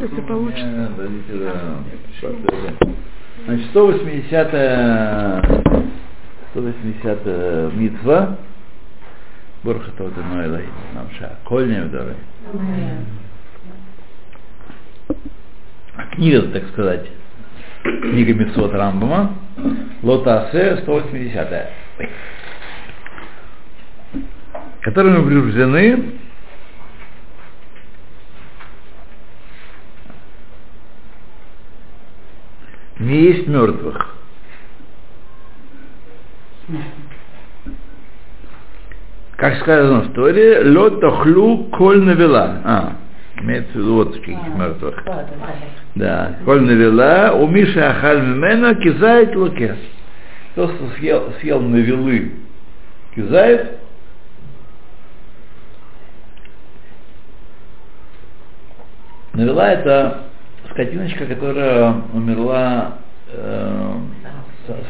Это получится. Значит, 180 180 митва. Борха тот иной нам ша. Кольня вдоры. Книга, так сказать, книга Митсот Рамбама, Лотасе 180 которыми убеждены не есть мертвых. Как сказано в Торе, лед тохлю коль навела. А, имеется в виду вот каких мертвых. Да, коль навела, у Миши ахаль мимена кизает лукес. Кто съел, съел навелы кизает, навела это скотиночка, которая умерла э,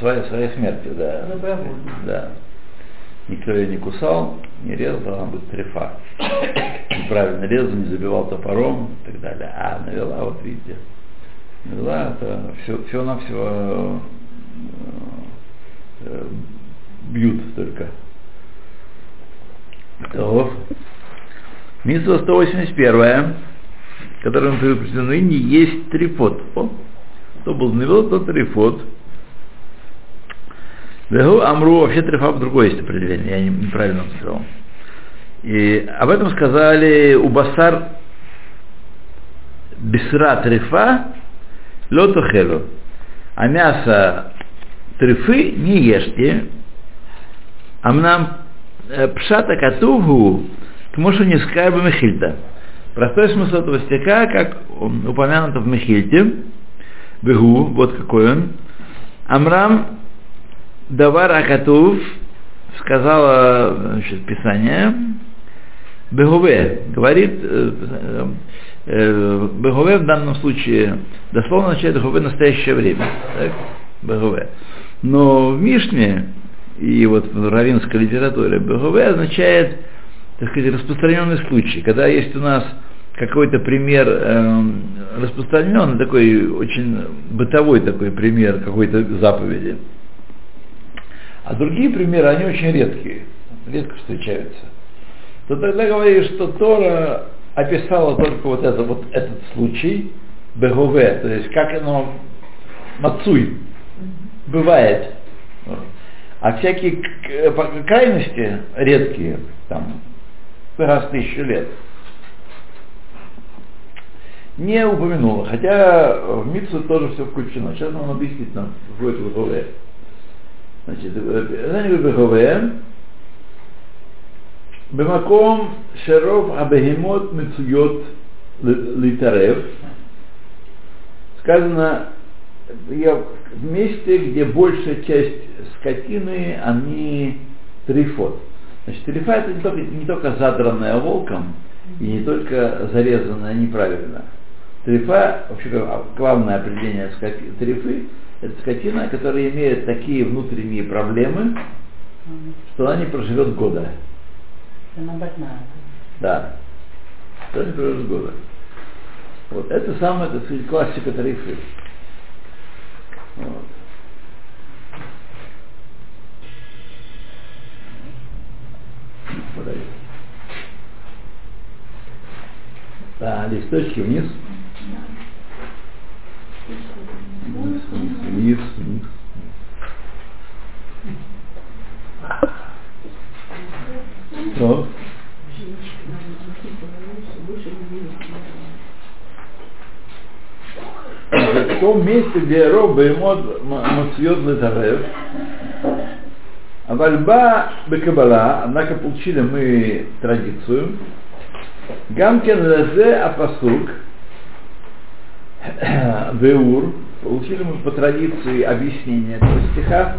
своей, своей смертью, да. Да. Никто ее не кусал, не резал, она будет трефа. Неправильно резал, не забивал топором и так далее. А навела, вот видите, навела это все, все на все э, бьют только. То. Митсва 181 которым не есть трифот. О, кто был навел, тот трифот. Вегу Амру, вообще трифа другое есть определение, я неправильно сказал. И об этом сказали у Басар Бисра трифа лотохелу. А мясо трифы не ешьте. Амнам пшата катугу к мошу не скайба мехильта. Простой смысл этого стиха, как упомянуто в Мехильте, Бегу, вот какой он. Амрам Давар Акатув сказала значит, Писание, Бегуве, говорит, э, э, Бегуве в данном случае дословно означает Бегуве настоящее время. Так? Бегуве. Но в Мишне и вот в равинской литературе Бегуве означает так сказать, распространенный случай, когда есть у нас какой-то пример э, распространенный, такой очень бытовой такой пример какой-то заповеди. А другие примеры, они очень редкие, редко встречаются. То тогда говоришь, что Тора описала только вот, это, вот этот случай, Бегове, то есть как оно мацуй, бывает. А всякие крайности редкие, там, раз в тысячу лет, не упомянула, хотя в Митсу тоже все включено. Сейчас он объяснит нам, какое это БХВ. Значит, знание БХВ, במקום שרוב הבהמות מצויות להתערב, сказано, в месте, где большая часть скотины, они трифот. Значит, трифа это не только, не только задранная волком, и не только зарезанная неправильно. Трифа, вообще главное определение скоти, трифы, это скотина, которая имеет такие внутренние проблемы, что она не проживет года. Она больная. Да. Что не проживет года. Вот. Это самая, так сказать, классика тарифы. Вот. Подаю. Да, листочки. Вниз, вниз, вниз, вниз. Что? В том месте, где роб беймот мацьет летарев, а вальба бекабала, однако получили мы традицию, гамкен лезе апасук, Веур, получили мы по традиции объяснение этого стиха.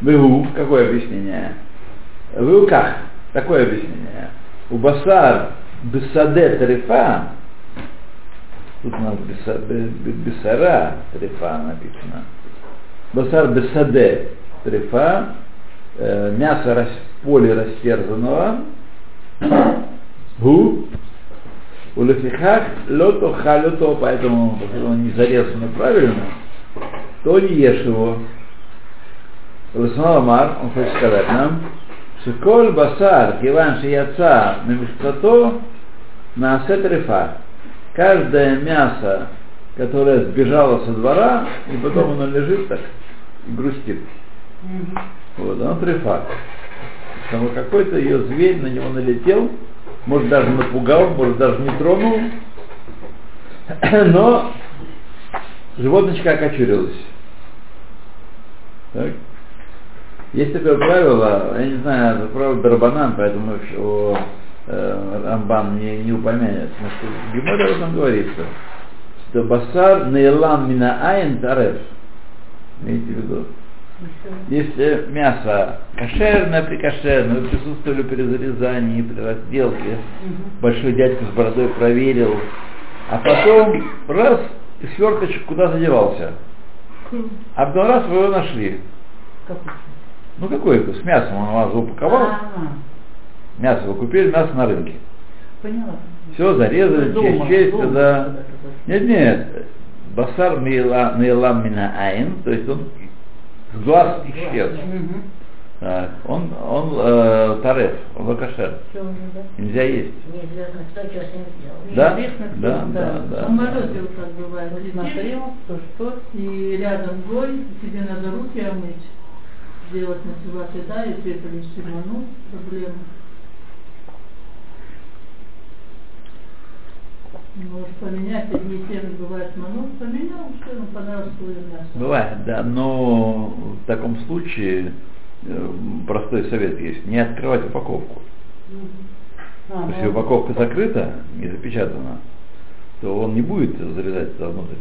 Веу, какое объяснение? Веуках, такое объяснение. У басар бесаде трефа, тут у нас бесара трефа написано. Басар бесаде трефа, мясо в поле растерзанного, гу, У лефихах лото халюто, поэтому, поскольку он не зарезано правильно, то не ешь его. Лесмал Амар, он хочет сказать нам, что коль басар, киван шияца, мемишкато, на асетрифа. Каждое мясо, которое сбежало со двора, и потом оно лежит так и грустит. Вот, оно трефа. Потому какой-то ее зверь на него налетел, может даже напугал, может даже не тронул, но животночка окочурилась. Так. Есть такое правило, я не знаю, это правило Дарбанан, поэтому о, э, Рамбан не, не упомянет, но что в Геморе об этом говорится, что басар нейлам мина айн тареф. Имейте в виду. Если мясо кошерное, прикошерное, вы присутствовали при зарезании, при разделке, большой дядька с бородой проверил, а потом раз, и сверточек куда-то девался. А потом раз вы его нашли. Какой? Ну какой это? С мясом он вас упаковал. А, Мясо вы купили, мясо на рынке. Поняла. Все зарезали, Дома, честь, честь, дома да. Нет, нет. Басар мейлам мина айн, то есть он с глаз исчез. Так, он, он э, тареф, он лакашер. Нельзя есть. Неизвестно, кто что с ним сделал. Да? Неизвестно, кто, Да, да, да. Самолете вот так бывает. Смотрел. то что, и рядом гой, тебе надо руки омыть, сделать на и тебе принести ману, проблема. Может поменять, одни и те же бывает ману, поменял, все, ну понравилось твое мясо. Бывает, да, но в таком случае э, простой совет есть, не открывать упаковку. А, Если ну, упаковка закрыта и запечатана, то он не будет залезать туда внутрь.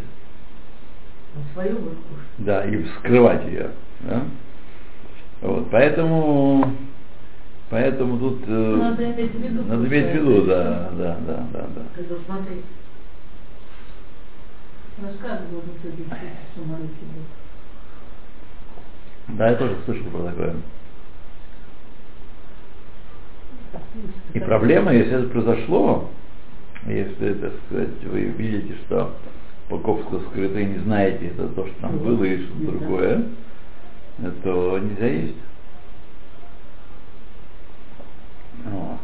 Он свою будет. Да, и вскрывать ее. Да? Вот, поэтому, поэтому тут э, Надо иметь в виду. надо иметь в виду, да, да, да, да, да. Рассказывал. Да, я тоже слышал про такое. И проблема, если это произошло, если, так сказать, вы видите, что упаковка скрыта и не знаете, это то, что там было и что-то другое, то нельзя есть. Вот.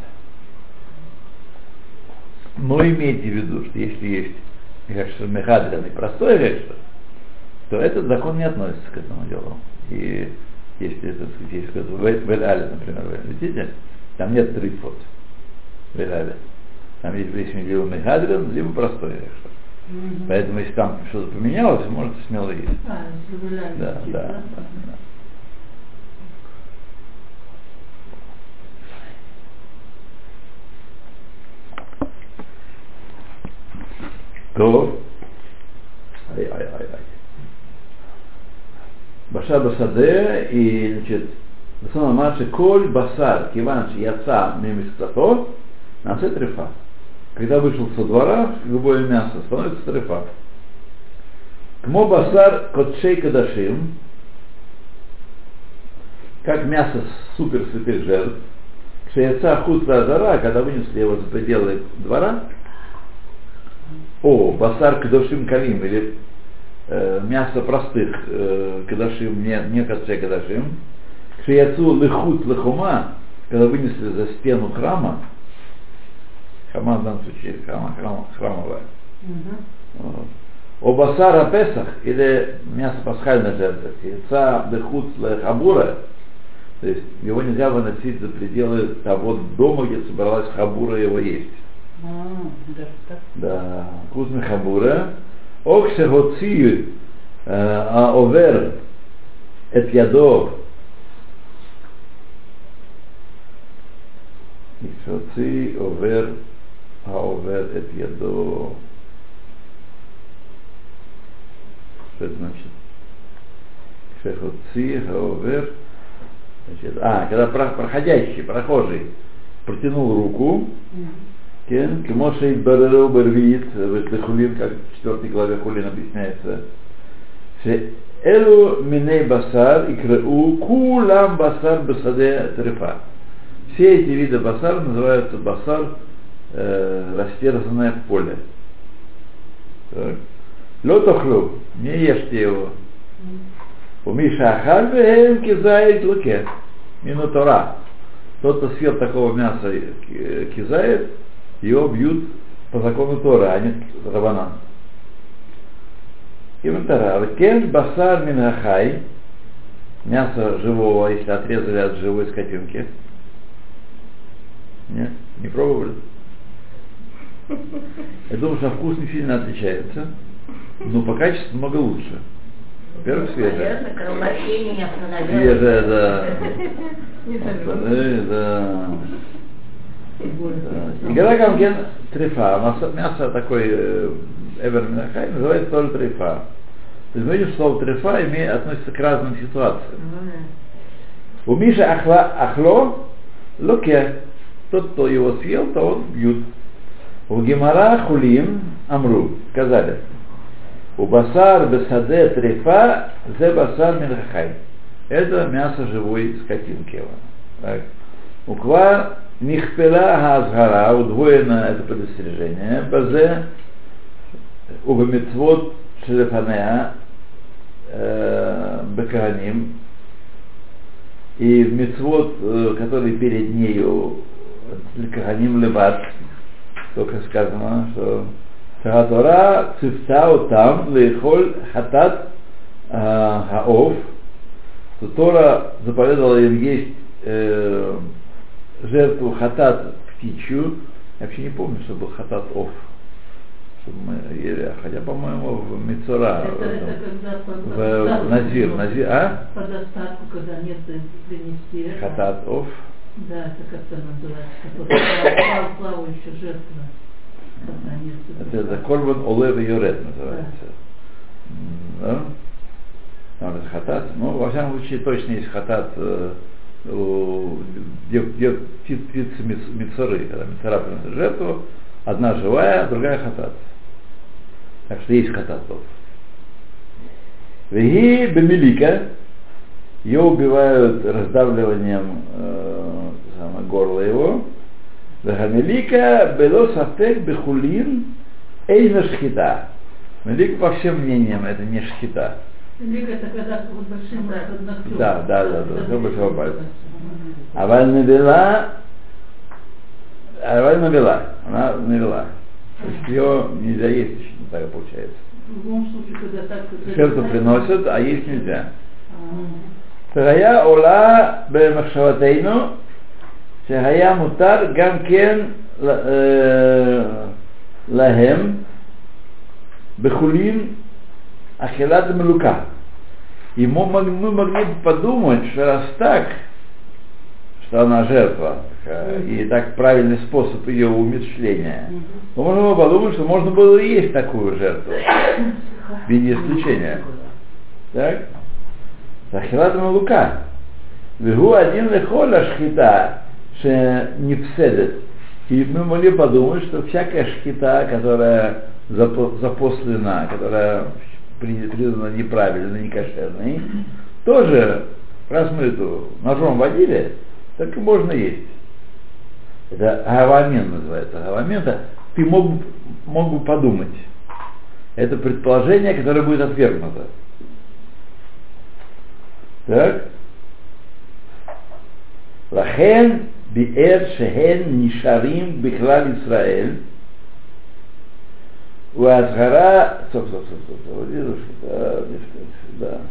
Но имейте в виду, что если есть гешер мехадрин и простой гешер, то этот закон не относится к этому делу. И если, сказать, есть какой-то например, вы летите, там нет трифот в Эль-Але. Там есть если либо мехадрин, либо простой гешер. мгм. Поэтому если там что-то поменялось, можете смело есть. А, Да, да, да? да, То, ай, ай, ай, ай. Басаде, и, значит, Басана Маши, коль басар, киван яца мемискато, насе трефа. Когда вышел со двора, любое мясо становится трефа. Кмо басар котшей кадашим, как мясо супер святых жертв, кшеяца хутра зара, когда вынесли его за пределы двора, о, басар кадашим калим, или э, мясо простых э, кадашим, не, не котшей кадашим, кшеяцу лыхут лыхума, когда вынесли за стену храма, храма в данном случае храма, храма, храмовая, вот. О басара Песах, или мясо пасхальной жертвы, яйца дыхут хабура, то есть его нельзя выносить за пределы того дома, где собралась хабура его есть. А, даже так. Да, кузми хабура. Окше хоци а овер את ידו כשהוציא עובר העובר את ידו что это значит? Шехуци, Хаовер. Значит, а, когда про- проходящий, прохожий протянул руку, Мгм. Кен, Кемошей Бареру Барвиит, в Хулин, как в четвертой главе Хулин объясняется, что Элу миней басар и крау кулам басар басаде трефа. Все эти виды басар называются басар э, растерзанное поле. Так. Лотохлю, не ешьте его. У Миша Ахальбе кизает луке. Минутора. Тот, кто съел такого мяса э, кизает, его бьют по закону Тора, а не Рабанан. Иментара. Кен басар минахай. Мясо живого, если отрезали от живой скотинки. Нет? Не пробовали? Я думаю, что вкус не сильно отличается, но по качеству много лучше. Во-первых, не остановилось. Свежее, да. Не да. Да. И когда гамген у нас мясо такой э, эвер минахай называется тоже трефа. То есть мы видим, что слово трефа имеет, относится к разным ситуациям. У Миши ахла, ахло луке. Тот, кто его съел, то он бьют. У Гемара хулим амру. Сказали. У басар бесаде трефа зе басар минахай. Это мясо живой скотинки. Так. Уква нихпела газгара, удвоено это предостережение. Базе убамитвот шелефанеа беканим. И в мецвод, который перед нею Каганим Леват, только сказано, что Сагатора цифтау там лейхоль хатат хаов, что Тора заповедовала им есть жертву хатат птичью. Я вообще не помню, что был хатат ов. Чтобы мы ели, хотя, по-моему, в Мицура, Это, это когда по в, достатку в Назир, было. Назир, а? По достатку, когда нет принести это. Хатат ов. Да, это как-то называется, который слава, славу еще жертва. Это, это Корбан Олев и Йорет называется. М, Да? Там это хатат. Ну, во всяком случае, точно есть хатат, э, где, где птиц- птицы миц- мицоры, когда мицора приносит жертву, одна живая, другая хатат. Так что есть хататов. Веги бемелика, ее убивают раздавливанием э, самое, горла его. Вегамелика бело сафек бехулин эйна шхита. Мелик по всем мнениям это не шхита. Лига это когда вот большим ногтем. Да, да, да, да, до большого пальца. Аваль навела, аваль навела, она навела. То есть ее нельзя есть еще, так получается. В любом случае, когда так... Жертву приносят, а есть нельзя. А, והיה עולה במחשבתנו שהיה מותר גם כן ל- אה, להם בחולין אכילת מלוקה. И мы мог- мы могли бы подумать, что раз так, что она жертва, такая, и так правильный способ ее умерщвления, то можно было подумать, что можно было и есть такую жертву, в виде исключения. Так? Захилат лука. Вегу один лехоля шхита, не вседет. И мы могли подумать, что всякая шхита, которая запо- запослена, которая признана неправильной, некошерной, тоже, раз мы эту ножом водили, так и можно есть. Это гавамен называется. Гавамента ты мог, мог бы подумать. Это предположение, которое будет отвергнуто. Так. Лахен биэр шехен нишарим бихлал Исраэль у Азгара... Стоп, стоп, стоп, стоп, стоп. Да, да.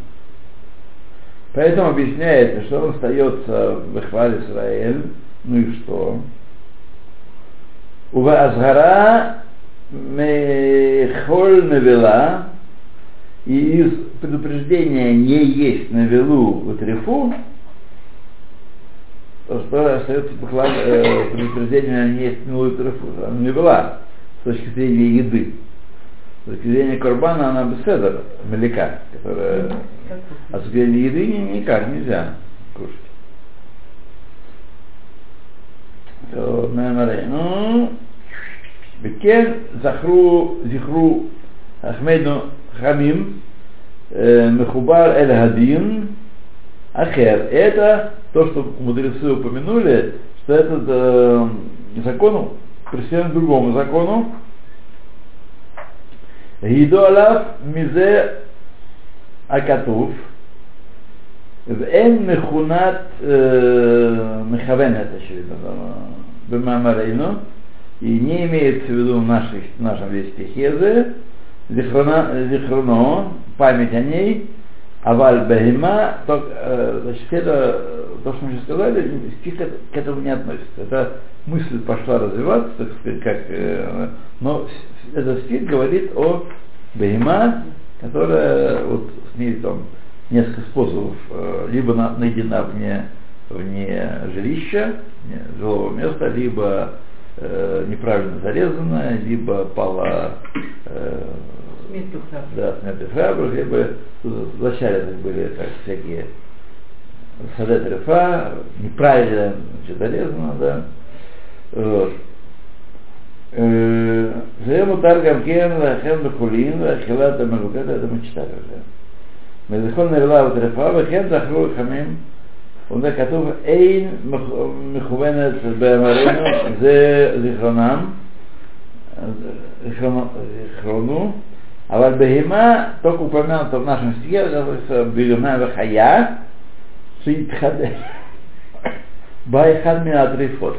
Поэтому объясняется, что он остается в Эхвале Израиль, ну и что? У Азгара Мехоль навела, и из предупреждения не есть навелу у Трифу, что остается поклад, э, предупреждение не есть навелу у Трифу, она не была с точки зрения еды. С точки зрения Корбана она беседа, мелика, которая а с точки зрения еды ни- никак нельзя кушать. То, наверное, ну, Бекен захру, зихру, ахмеду хамим, э, мехубар эль гадин, ахер. Это то, что мудрецы упомянули, что этот э, закон к другому закону. Гиду алав мизе акатув. ואין מכונת э, מכוונת, очевидно, במאמרנו, и не имеется в виду в, нашей, в нашем весь стихе зихрона, зихроно, память о ней, аваль бахима, то, э, значит, это, то, что мы сейчас сказали, стих к, к этому не относится. Это мысль пошла развиваться, так сказать, как, э, но этот стих говорит о бахима, которая вот с ней там несколько способов, э, либо на, найдена вне, вне жилища, вне жилого места, либо э, неправильно зарезана, либо пала э, Смертью храбрых. да, смертью храбрых, либо вначале так были так, всякие садет рефа, неправильно значит, зарезано, да. אה, זה מותר גם כן לאכול בחולין ואכילת המלוקדת המשטר הזה. מזכון נרלה וטרפה וכן זכרו לחמים ומזה כתוב אין מכוונת באמרנו זה זיכרונם זיכרונו אבל בהימה תוק ופנה תובנה שמסתכל ביומנה וחיה שהתחדש בא אחד מן הטריפות.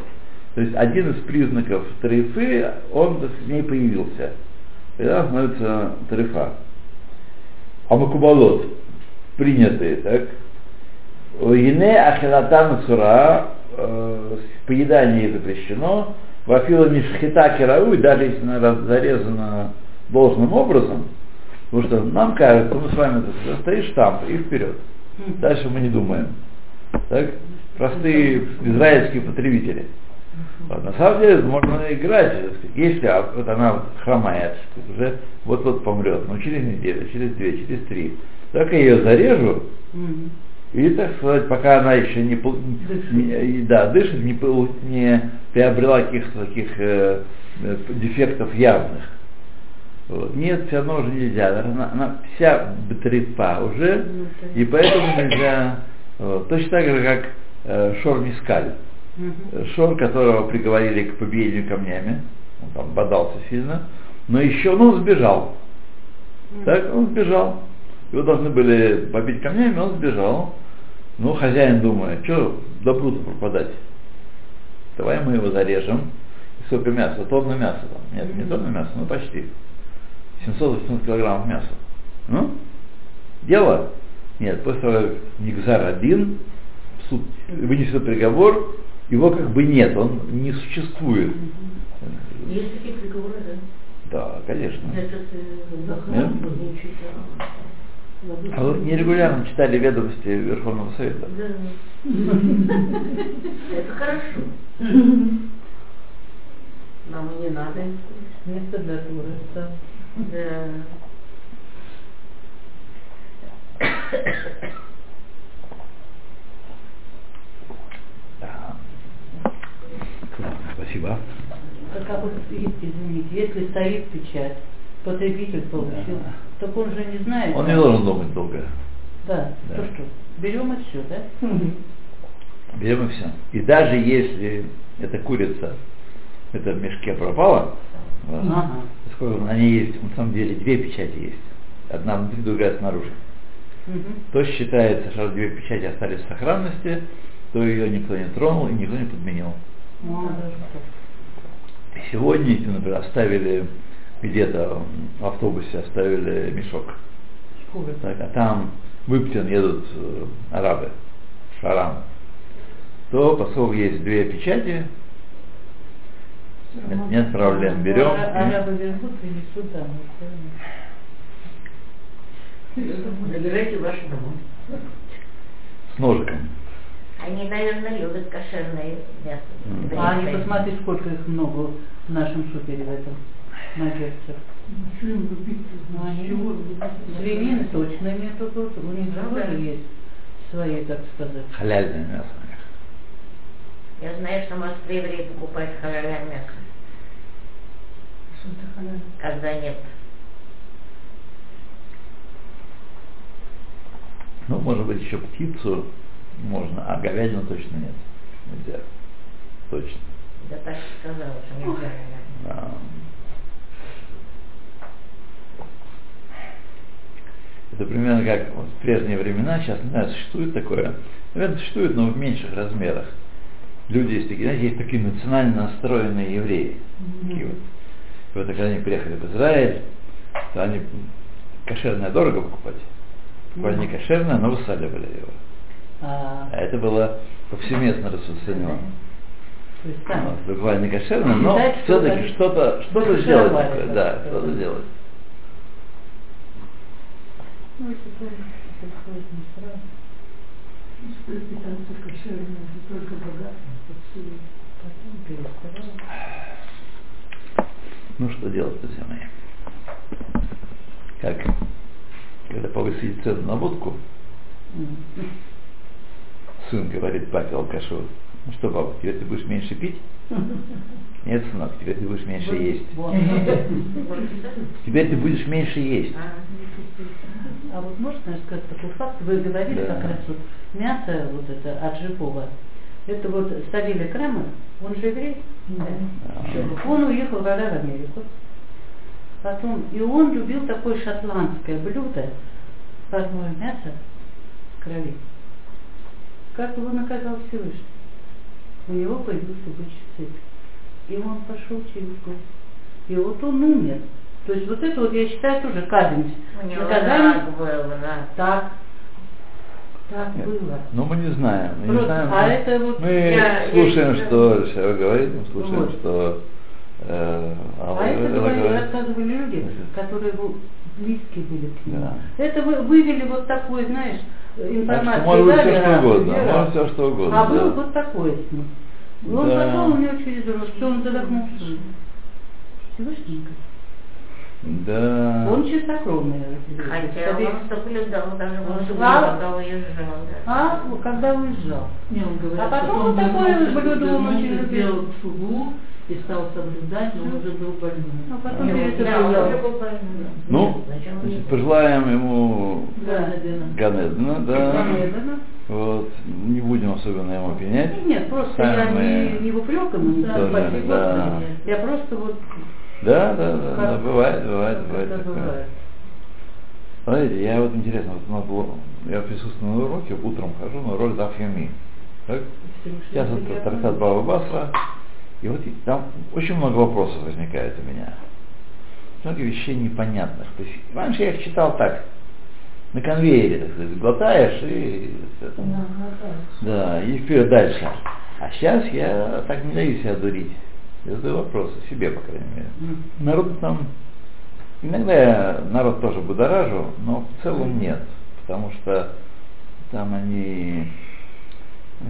То есть один из признаков трейфы, он с ней появился. Тогда становится трейфа. А макубалот, принятые, так? Ине ахилатан сура, поедание запрещено, вафила мишхита керау, даже если она зарезана должным образом, потому что нам кажется, мы с вами стоишь штамп и вперед. Дальше мы не думаем. Так? Простые израильские потребители. Вот, на самом деле можно играть, если вот она хромает, уже вот-вот помрет, но через неделю, через две, через три, так я ее зарежу, Мгм. и, так сказать, пока она еще не, не- да, дышит, не, не приобрела каких-то таких э, э, дефектов явных. Вот. Нет, все равно уже нельзя. Она, она вся трепа уже, Ну, то и поэтому нельзя. Вот. Точно так же, как э, шор Шор, которого приговорили к побиению камнями, он там бодался сильно, но еще, ну, он сбежал. Так, он сбежал. Его должны были побить камнями, он сбежал. Ну, хозяин думает, что добру-то пропадать. Давай мы его зарежем. И сколько мяса? Тонна мяса там. Нет, не тонна мяса, но почти. 780 килограммов мяса. Ну, дело? Нет, после того, как Нигзар один, суд вынесет приговор, его как бы нет, он не существует. Есть такие приговоры, да? Да, конечно. Этот э. А вы нерегулярно читали ведомости Верховного Совета? Да. Это хорошо. Нам и не надо. Место для туриста. Да. Да. Ладно, спасибо. Так как вот, извините, если стоит печать, потребитель получил, Да. так он же не знает. Он не должен думать долго. Да, Да. то что, берем и все, да? Берем и все. И даже если эта курица, это в мешке пропала, Ага. поскольку на ней есть, на самом деле, две печати есть. Одна внутри, другая снаружи. Мгм. То считается, что две печати остались в сохранности, то ее никто не тронул и никто не подменил. Сегодня, если, например, оставили где-то в автобусе оставили мешок, так, а там в Иптин едут э, арабы, Шарам, то поскольку есть две печати, нет, нет проблем, берем. Арабы вернут, принесут домой. с ножиком. Они, наверное, любят кошерное мясо. Мгм. А они Еврейское. посмотри, сколько их много в нашем супере в этом, на джерсах. Ну, Свинины точно нету тут, у них же Ну, тоже есть свои, так сказать. Халяльное мясо. Я знаю, что в Москве евреи покупают халяльное мясо, когда нет. Ну, может быть, еще птицу можно, а говядину точно нет. Нельзя. Точно. Сказала, что нельзя. Да. Это примерно как вот в прежние времена, сейчас не знаю, существует такое, наверное, существует, но в меньших размерах. Люди есть такие, знаете, есть такие национально настроенные евреи. Такие вот. И вот когда они приехали в Израиль, то они кошерное дорого покупать. Покупали не кошерное, но высаливали его. А, А это было повсеместно распространено. Есть там. Вот, буквально кошерно, но все-таки что-то что сделать покошеровали, такое, так да, что-то делать. Ну, это тоже происходит не сразу. Что это только подсудим. Потом перестаралась. Ну что делать, друзья мои? Как? Когда повысили цену на водку, сын говорит папе алкашу, ну что, папа, теперь ты будешь меньше пить? Нет, сынок, теперь ты будешь меньше есть. Теперь ты будешь меньше есть. А, А вот можно сказать такой факт? Вы говорили Да. как раз вот мясо вот это от Жипова. Это вот Савелий Крамер, он же еврей. Да. А, Он уехал тогда в Америку. Потом, и он любил такое шотландское блюдо, парное мясо в крови. Как его наказал Всевышний? У него появился бычий цепь. И он пошел через год. И вот он умер. То есть вот это вот я считаю тоже казнь. У него Наказание рак был, рак. так. Так Нет. было. Но мы не знаем. Мы, не Просто, знаем, а мы- это вот мы я- слушаем, я- что Шева говорит, мы слушаем, Вот. что э, А Алла это говорили, говорит. рассказывали люди, которые его близкие были к нему. Да. Это вы, вывели вот такой, знаешь, Что может быть все что угодно, может все что угодно. А был да. вот такой с ним. И Он Да. пошел у него через рот, что он задохнулся. Всевышний. Да. Он чистокровный. Хотя Тебе- он соблюдал даже Он в знал? когда уезжал. да. А, ну, когда уезжал. Не, он говорит, А потом что он вот такое блюдо он очень любил. И стал соблюдать, но уже был больным. А потом Да, уже был больной. Ну, значит, пожелаем ему Да. Ганедена. Ганедна, да. Ганедана. Вот, не будем особенно ему пенять. Нет, нет, просто Сами я мы- не, не в упреком, не Да, да. Господи. Я просто вот Да, да, да, да, бывает, бывает, бывает. это такое. бывает. Знаете, я вот интересно, вот у нас было, я присутствую на уроке, утром хожу на роль Дафьями. Так? Сейчас это трактат Баба Басра, и вот там очень много вопросов возникает у меня. Много вещей непонятных. То есть, раньше я их читал так, на конвейере, так сказать, глотаешь и... это, да, и вперед дальше. А сейчас я так не даю себя дурить. Я задаю вопросы, себе, по крайней мере. М. Народ там, иногда я народ тоже будоражу, но в целом нет, потому что там они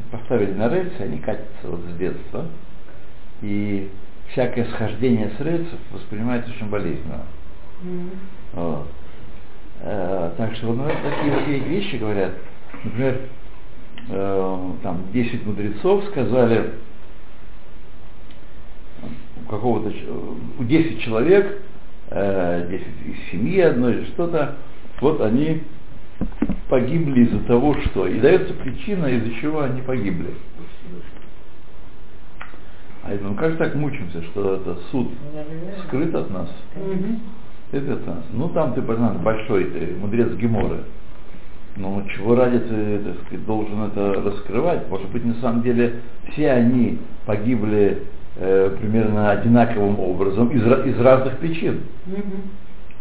поставили на рельсы, они катятся вот с детства, и всякое схождение с рельсов воспринимается очень болезненно. М. Вот. Э, так что ну, такие вещи говорят, например, э, там 10 мудрецов сказали, у какого-то, у 10 человек, э, 10 из семьи одной или что-то, вот они погибли из-за того, что. И дается причина, из-за чего они погибли. А я думаю, как так мучимся, что это суд скрыт от нас? Это от нас. Ну там ты, понятно, большой, ты мудрец Геморы. Ну, чего ради ты, так сказать, должен это раскрывать? Может быть, на самом деле все они погибли э, примерно одинаковым образом из, из разных причин.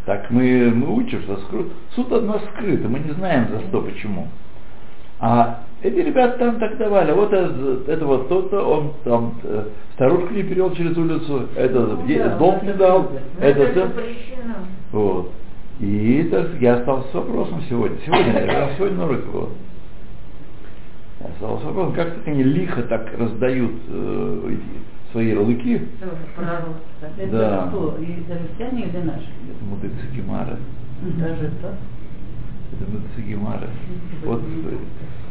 Так мы, мы учим, что скрыт. суд от нас скрыт, и мы не знаем за что, почему. А эти ребята там так давали, вот это, это вот тот-то, он там э, старушку не перевел через улицу, это Ну, де- да, долг это не дал. Ну, это, это это запрещено. вот. И так, я остался с вопросом сегодня. Сегодня, я сегодня на уроке был. Я остался с вопросом, как так они лихо так раздают э, эти свои ярлыки. Это Да. кто? Израильтяне или наши? Это мудрецы Гемара. Даже так. Это мудрецы Гемара. Вот э,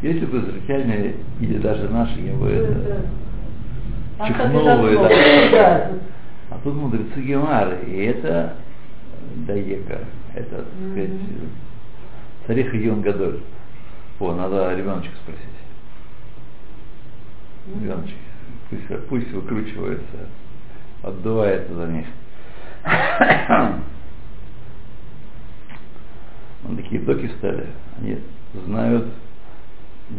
если бы израильтяне или даже наши, я бы это А чихнул. Да. А тут мудрецы Гемары, и это Даека, это, так сказать, Мгм. Царих Ион Гадоль. О, надо ребеночка спросить. Ребеночек. Пусть, пусть выкручивается, отдувается за них. Такие доки стали. Они знают,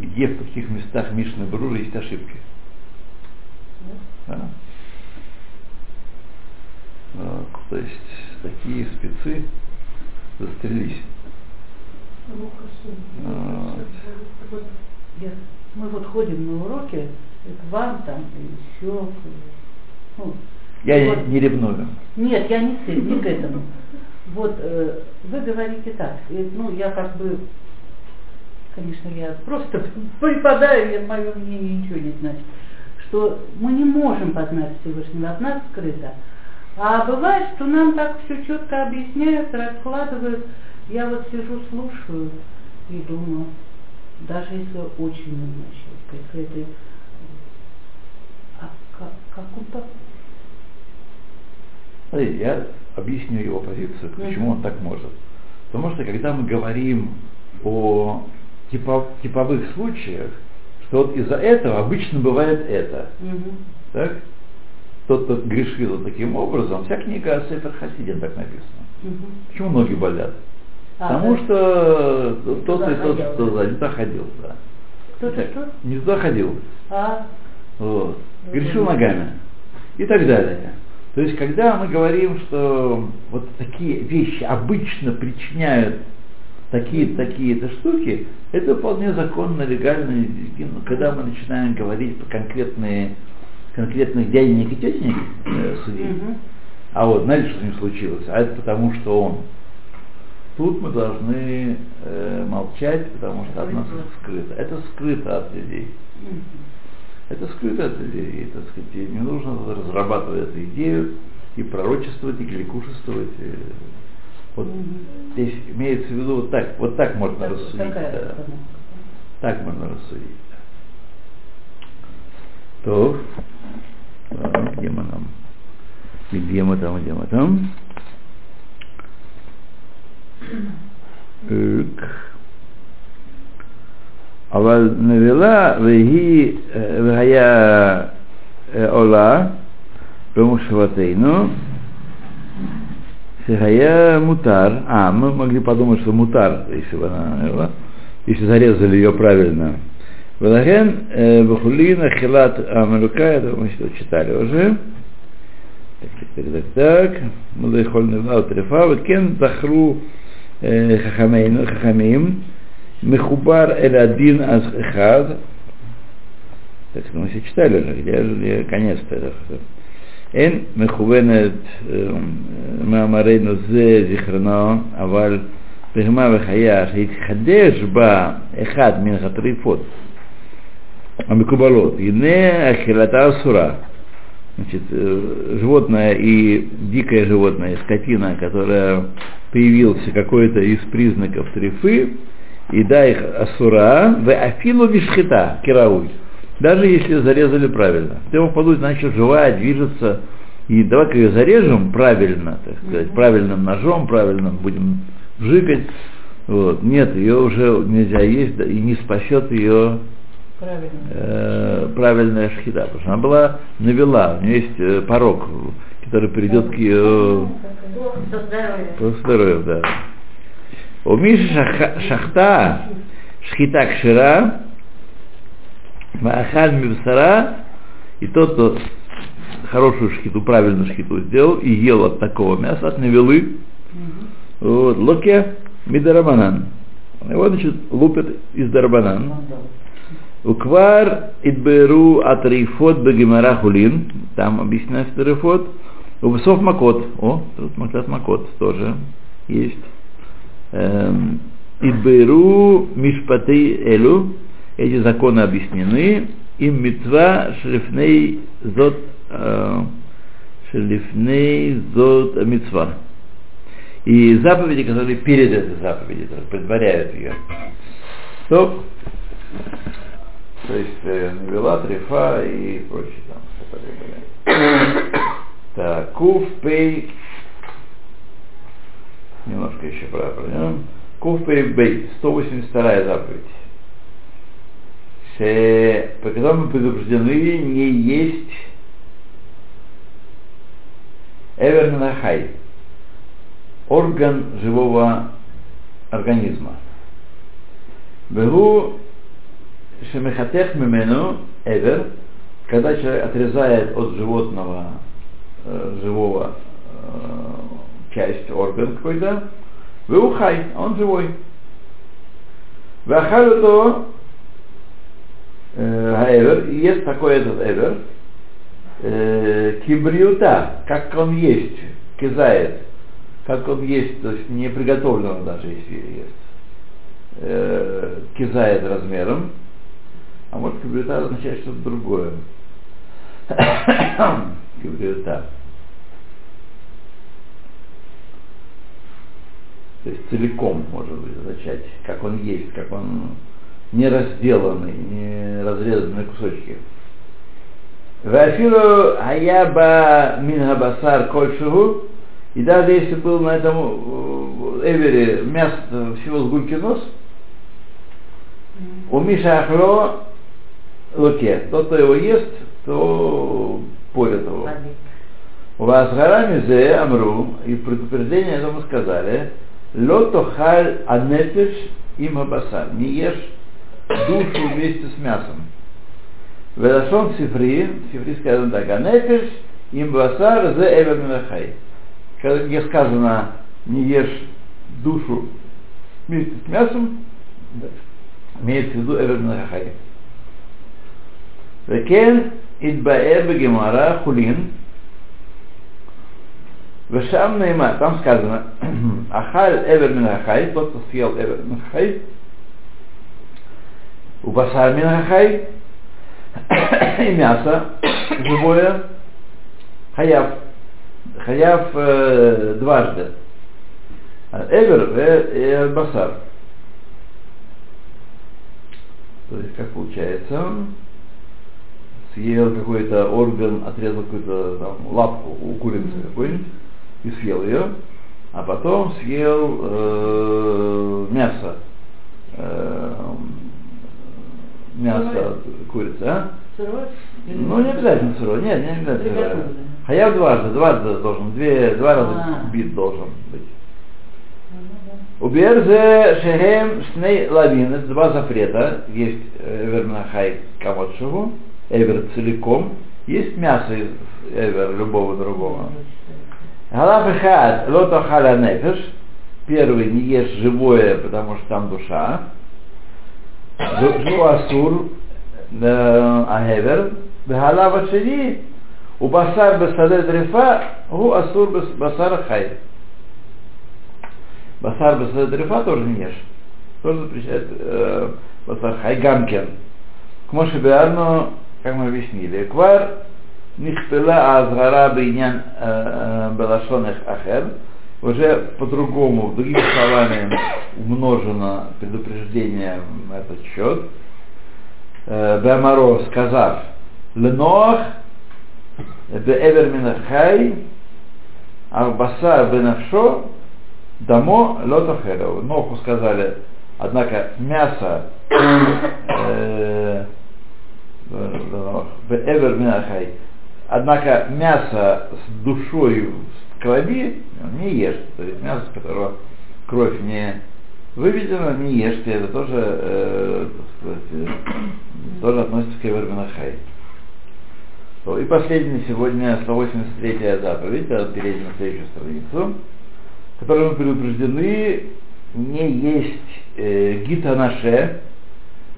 где, в каких местах Мишны Бруры есть ошибки. Да. Вот, то есть такие спецы застрелись. Вот. Я, мы вот ходим на уроки, к вам там, и еще, ну, Я вот. не, ревную. Нет, я не, этим, не к этому. Вот э, вы говорите так, и, ну я как бы, конечно, я просто преподаю, и мое мнение ничего не значит, что мы не можем познать Всевышнего, от нас скрыто. А бывает, что нам так все четко объясняют, раскладывают. Я вот сижу, слушаю и думаю, даже если очень умный человек, если это, а как, как он так Смотрите, я объясню его позицию, почему он так может. Потому что когда мы говорим о типов, типовых случаях, что вот из-за этого обычно бывает это. Угу. Так? Тот, кто грешил таким образом, вся книга Сефер Хасидин так написана. Угу. Почему ноги болят? А, Потому да. что тот и тот, кто да? не туда ходил, да. Кто-то что? Не туда ходил. А, Вот. Ну, Грешил да. ногами. И так далее. То есть, когда мы говорим, что вот такие вещи обычно причиняют такие такие-то штуки, это вполне законно, легально. Когда мы начинаем говорить про конкретные, конкретных дяденек и тетенек э, судить, Мгм. а вот знаете, что с ним случилось? А это потому, что он. Тут мы должны э, молчать, потому что от нас это скрыто. Это скрыто от людей. Мгм. Это скрыто от людей, так сказать, и не нужно разрабатывать эту идею и пророчествовать, и кликушествовать. и Вот Мгм. здесь имеется в виду вот так, вот так можно Так- рассудить. такая да. обстановка. Так можно рассудить. да. То, ладно, где мы там? Где мы там, где мы там? Так. אבל נבלה והיא, אה, והיה אה, עולה במושבתנו, Э, Шихая мутар. А, мы могли подумать, что мутар, если бы она, э, если зарезали ее правильно. Валаген э, Бахулина Хилат Амалюка, это мы что читали уже. Так, так, так, так. Мудайхольный Влад Трифа, Кен Захру Хахамейну, Хахамим, Мехубар Эль-Адин Аз-Эхад. Так, ну, мы все читали уже, где же конец-то? אין מכוונת מאמרנו זה זיכרונו, אבל בהמה וחיה שהתחדש בה אחד מן הטריפות המקובלות, הנה אכילתה אסורה. Значит, э, животное и дикое животное, скотина, которая появился какой-то из признаков трифы, и да их асура, в афилу вишхита, кирауй. Даже если зарезали правильно. Ты его подуть, значит, живая, движется. И давай-ка ее зарежем правильно, так сказать, правильным ножом, правильным будем жигать. Вот. Нет, ее уже нельзя есть, и не спасет ее Правильно. э, правильная шхита, потому что она была навела, у нее есть э, порог, который придет к ее по здоровью, да. У Миши шахта шхита кшира, маахаль мивсара, и тот, кто хорошую шхиту, правильную шхиту сделал и ел от такого мяса, от навелы, Мгм. вот, локе мидарабанан. Его, значит, лупят из дарабанан. Уквар идберу атрифот хулин, там объясняется тарифот. Увсов макот, о, тут маклят макот тоже есть. Эм, Идберу мишпаты элю, эти законы объяснены, им митва шрифней зот, э, шрифней зот митва. И заповеди, которые перед этой заповедью, предваряют ее. То то есть э, навела, трефа и прочее там. Так, кув, пей, немножко еще про пройдем. Кув, пей, бей, 182 заповедь. По которому предупреждены не есть эвернахай, орган живого организма. Бегу шемехатех мимену эвер, когда человек отрезает от животного э, живого э, часть, орган какой-то, выухай, он живой. Вахалю то эвер, и есть такой этот эвер, э, кибриута, как он есть, кизает, как он есть, то есть не приготовленного даже если есть, э, кизает размером, а может кибриута означает что-то другое. кибриута. То есть целиком, может быть, означать, как он есть, как он не разделанный, не разрезанный кусочки. Вафилу аяба минхабасар кольшигу, и даже если был на этом э, эвере мясо всего с гульки нос, у Миша Ахло луке, тот, кто его ест, то порят его. У вас гарами зе амру, и предупреждение этому сказали, лотохаль анефиш им абасар, не ешь душу вместе с мясом. Велашон сифри, сифри сказано так, анефиш им басар зе эвер минахай. Где сказано, не ешь душу вместе с мясом, имеется в виду эвер минахай. וכן התבאר בגמרא חולין, ושם נאמר, там сказано, אכל эвер минахай, тот, кто съел эвер минахай, у басар минахай, и мясо живое, хаяв, хаяв э, дважды. Эвер и басар. То есть, как получается, съел какой-то орган, отрезал какую-то там, лапку у курицы какой-нибудь и съел ее, а потом съел э, мясо. Э, мясо курицы, а? Сырой? Или Ну, не обязательно сырой, нет, не обязательно. Приготовленный. Хаяв дважды, дважды должен, две, два раза А. бит должен быть. Уберзе шехем шней лавин, это два запрета, есть эвер нахай камотшеву, эвер целиком, есть мясо из эвер любого другого. Галаф хад лото халя нефеш, первый не ешь живое, потому что там душа. Жу асур аевер, галава шери, у басар бесаде дрефа, гу асур басар хай. Басар бесаде дрефа тоже не ешь. Тоже запрещает э, басар хай гамкен. К Моше Биарну, как мы объяснили, квар нихпела азгара бейнян белашонех ахер, уже по-другому, другими словами, умножено предупреждение на этот счет. Беамаро сказав, Леноах, Беэвер Минахай, Арбаса Бенавшо, Дамо Лотахеров. Ноху сказали, однако мясо э, Эвер Минахай. Однако мясо с душой в крови не ешь. То есть мясо, с которого кровь не выведена, не ешьте. Это тоже, э, сказать, э, тоже относится к Эвер Минахай. То, И последняя сегодня 183 заповедь, перейдем на следующую страницу, которой мы предупреждены не есть э, гитанаше,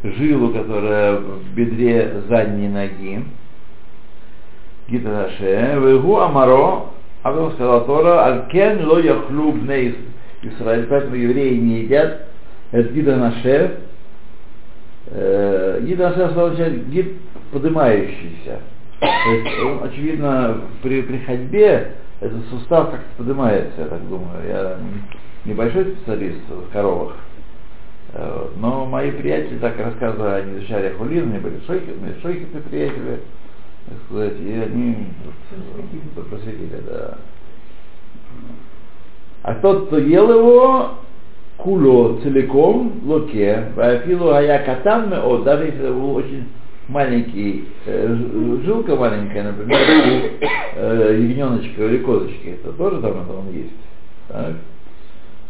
жилу, которая в бедре задней ноги, гитанаше, вегу амаро, а потом сказал Тора, алькен ло яхлю бне Исраиль, поэтому евреи не едят, это гитанаше, гитанаше означает гид поднимающийся. То есть, он, очевидно, при, при ходьбе этот сустав как-то поднимается, я так думаю. Я небольшой специалист в коровах. Э. Но мои приятели так рассказывали, они изучали хулин, они были шойки, шойки приятели, так сказать, и они вот, просветили, да. А тот, кто ел его, куло целиком локе, вафилу ая катан меот, даже если это был очень маленький, э, жилка маленькая, например, э, ягненочка или козочки, это тоже там это он есть. Так.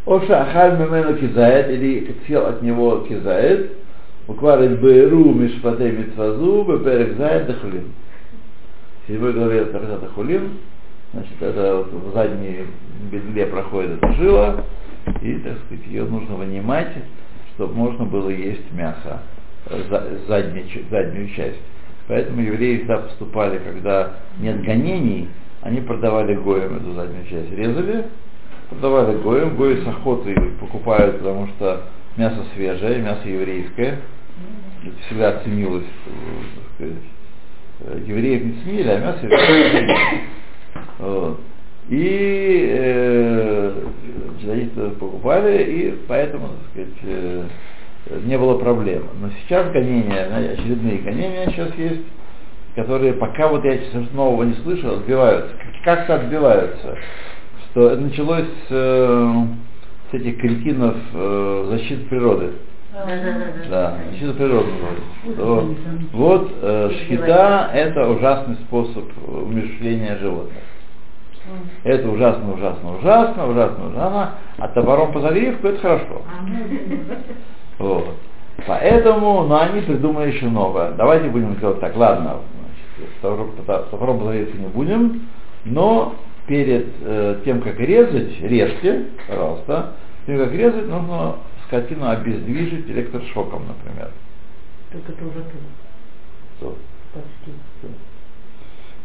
Оша ахаль мемену кизает, или съел от него кизает, буквально беру мишпатей митфазу, беперек зает дахулим. В седьмой главе Тарзата Хулим, значит, это вот в задней бедле проходит эта жила, и, так сказать, ее нужно вынимать, чтобы можно было есть мясо, э, за- заднюю, заднюю часть. Поэтому евреи всегда поступали, когда нет гонений, они продавали гоем эту заднюю часть. Резали, продавали гоем, гои с охотой покупают, потому что мясо свежее, мясо еврейское. Всегда ценилось, э, так сказать, евреев не ценили, а мясо. Вот. И э, это покупали, и поэтому, так сказать, э, не было проблем. Но сейчас гонения, очередные гонения сейчас есть, которые пока вот я честно, нового не слышал, отбиваются. Как- Как-то отбиваются. Что началось с, э, с этих кретинов э, защиты природы. Да, защита природы. говорит, вот э, шхита это ужасный способ умерщвления животных. Это ужасно, ужасно, ужасно, ужасно, ужасно. А топором по загривку это хорошо. Вот. Поэтому, но они придумали еще новое. Давайте будем делать так, ладно, значит, топором, топором по загривку не будем, но перед э, тем, как резать, режьте, пожалуйста, перед тем, как резать, нужно скотину обездвижить электрошоком, например. Так это уже тут, Вот. почти.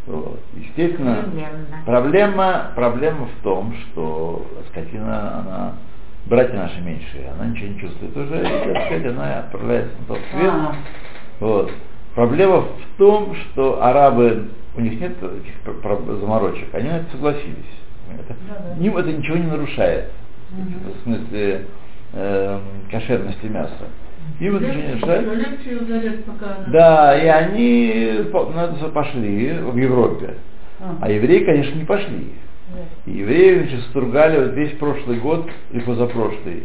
Вот. Естественно, Непременно. проблема, проблема в том, что скотина, она, братья наши меньшие, она ничего не чувствует уже, и, так сказать, она отправляется на тот свет. А, Вот. Проблема в том, что арабы, у них нет этих заморочек, они на это согласились. Это, Да-да. Им это ничего не нарушает, в смысле эм, кошерности мяса. Зарезать, пока она... Да, и они это пошли в Европе. а, евреи, конечно, не пошли. И евреи значит, стругали вот весь прошлый год и позапрошлый.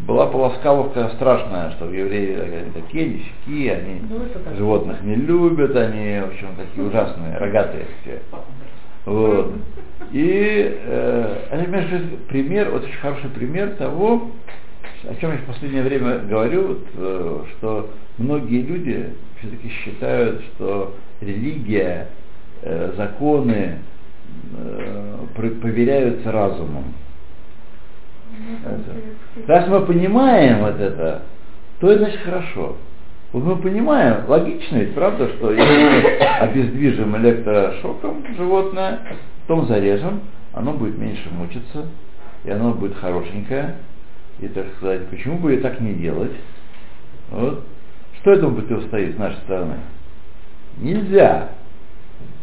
Была полоскаловка страшная, что евреи они такие, сякие, они Ну, животных не любят, они, в общем, такие ужасные, рогатые все. Вот. И э, это, пример, вот очень хороший пример того, о чем я в последнее время говорю, э, что многие люди все-таки считают, что религия, э, законы э, про- проверяются разумом. Это. Раз мы понимаем вот это, то это значит хорошо. Вот мы понимаем, логично ведь, правда, что если мы обездвижим электрошоком животное, потом зарежем, оно будет меньше мучиться, и оно будет хорошенькое. И, так сказать, почему бы и так не делать? Вот. Что этому противостоит с нашей стороны? Нельзя.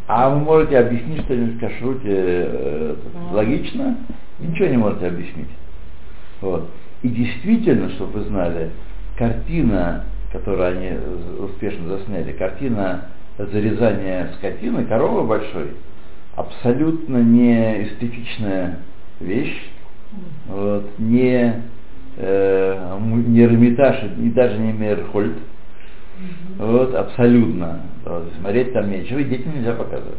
А вы можете объяснить что-нибудь в кашруте э, логично? Ничего не можете объяснить. Вот. И действительно, чтобы вы знали, картина, которую они успешно засняли, картина зарезания скотины, коровы большой, абсолютно не эстетичная вещь, вот, не, э, не Эрмитаж, и даже не Мейерхольд, вот, абсолютно. Смотреть там нечего, и детям нельзя показывать.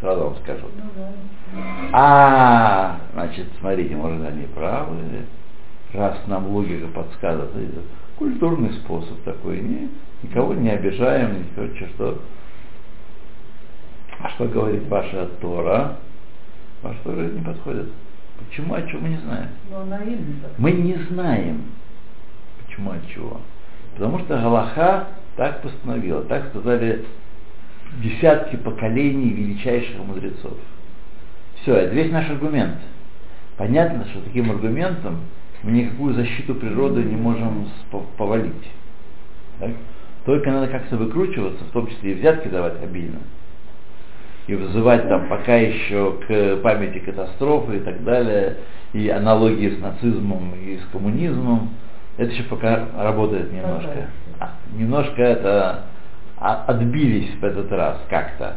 Сразу вам скажу. Ну, да. А, значит, смотрите, может они правы, раз нам логика подсказывает, культурный способ такой, не, никого не обижаем, никого что. А что говорит ваша Тора? Ваша Тора не подходит. Почему, от чего мы не знаем? Ну. Мы не знаем, почему, от чего. Потому что Галаха так постановила, так сказали десятки поколений величайших мудрецов. Все, это весь наш аргумент. Понятно, что таким аргументом мы никакую защиту природы не можем повалить. Так? Только надо как-то выкручиваться, в том числе и взятки давать обильно. И вызывать там пока еще к памяти катастрофы и так далее, и аналогии с нацизмом и с коммунизмом. Это еще пока работает немножко. А, немножко это а- отбились в этот раз как-то.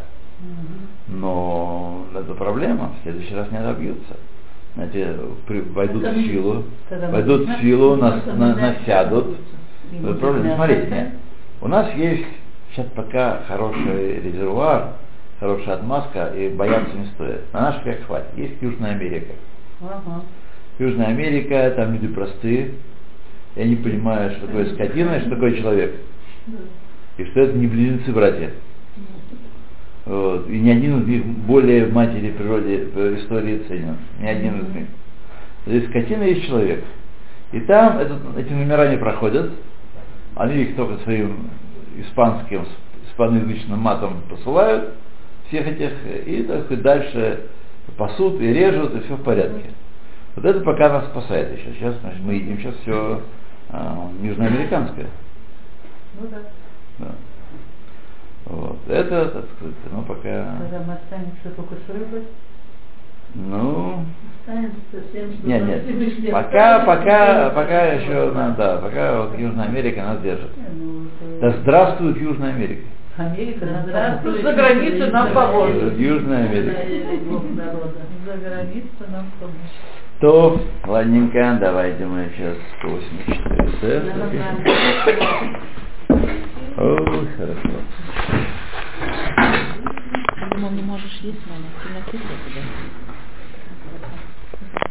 Но это проблема, в следующий раз не отобьются. знаете, при- войдут в Это силу, войдут в силу, нас, на- насядут. Правильно, мясо, смотрите, у нас есть сейчас пока хороший резервуар, хорошая отмазка, и бояться не стоит. На наш век хватит. Есть Южная Америка. Ага. Южная Америка, там люди простые, и они понимают, что такое скотина, и что такое человек. И что это не близнецы братья. Вот. И ни один из них более в матери природе в истории ценен. Ни один из них. Здесь скотина есть человек. И там этот, эти номера не проходят. Они их только своим испанским, испаноязычным матом посылают, всех этих, и так сказать, дальше пасут и режут, и все в порядке. Вот это пока нас спасает еще. Сейчас значит, мы едим сейчас все южноамериканское. Ну да. Да. Вот. Это, так сказать, ну пока. Когда мы останемся только с рыбой. Ну, Останемся совсем, что нет, нет. Пока, пока, и пока еще, да, да, пока вот Южная Америка нас держит. Ну, Да здравствует Южная Америка. Америка здравствует. За границу нам поможет. Южная Америка. За границу нам поможет. То, ладненько, давайте мы сейчас 84 Ой, хорошо. Думаю, не можешь есть, мама. Ты накисла тебя.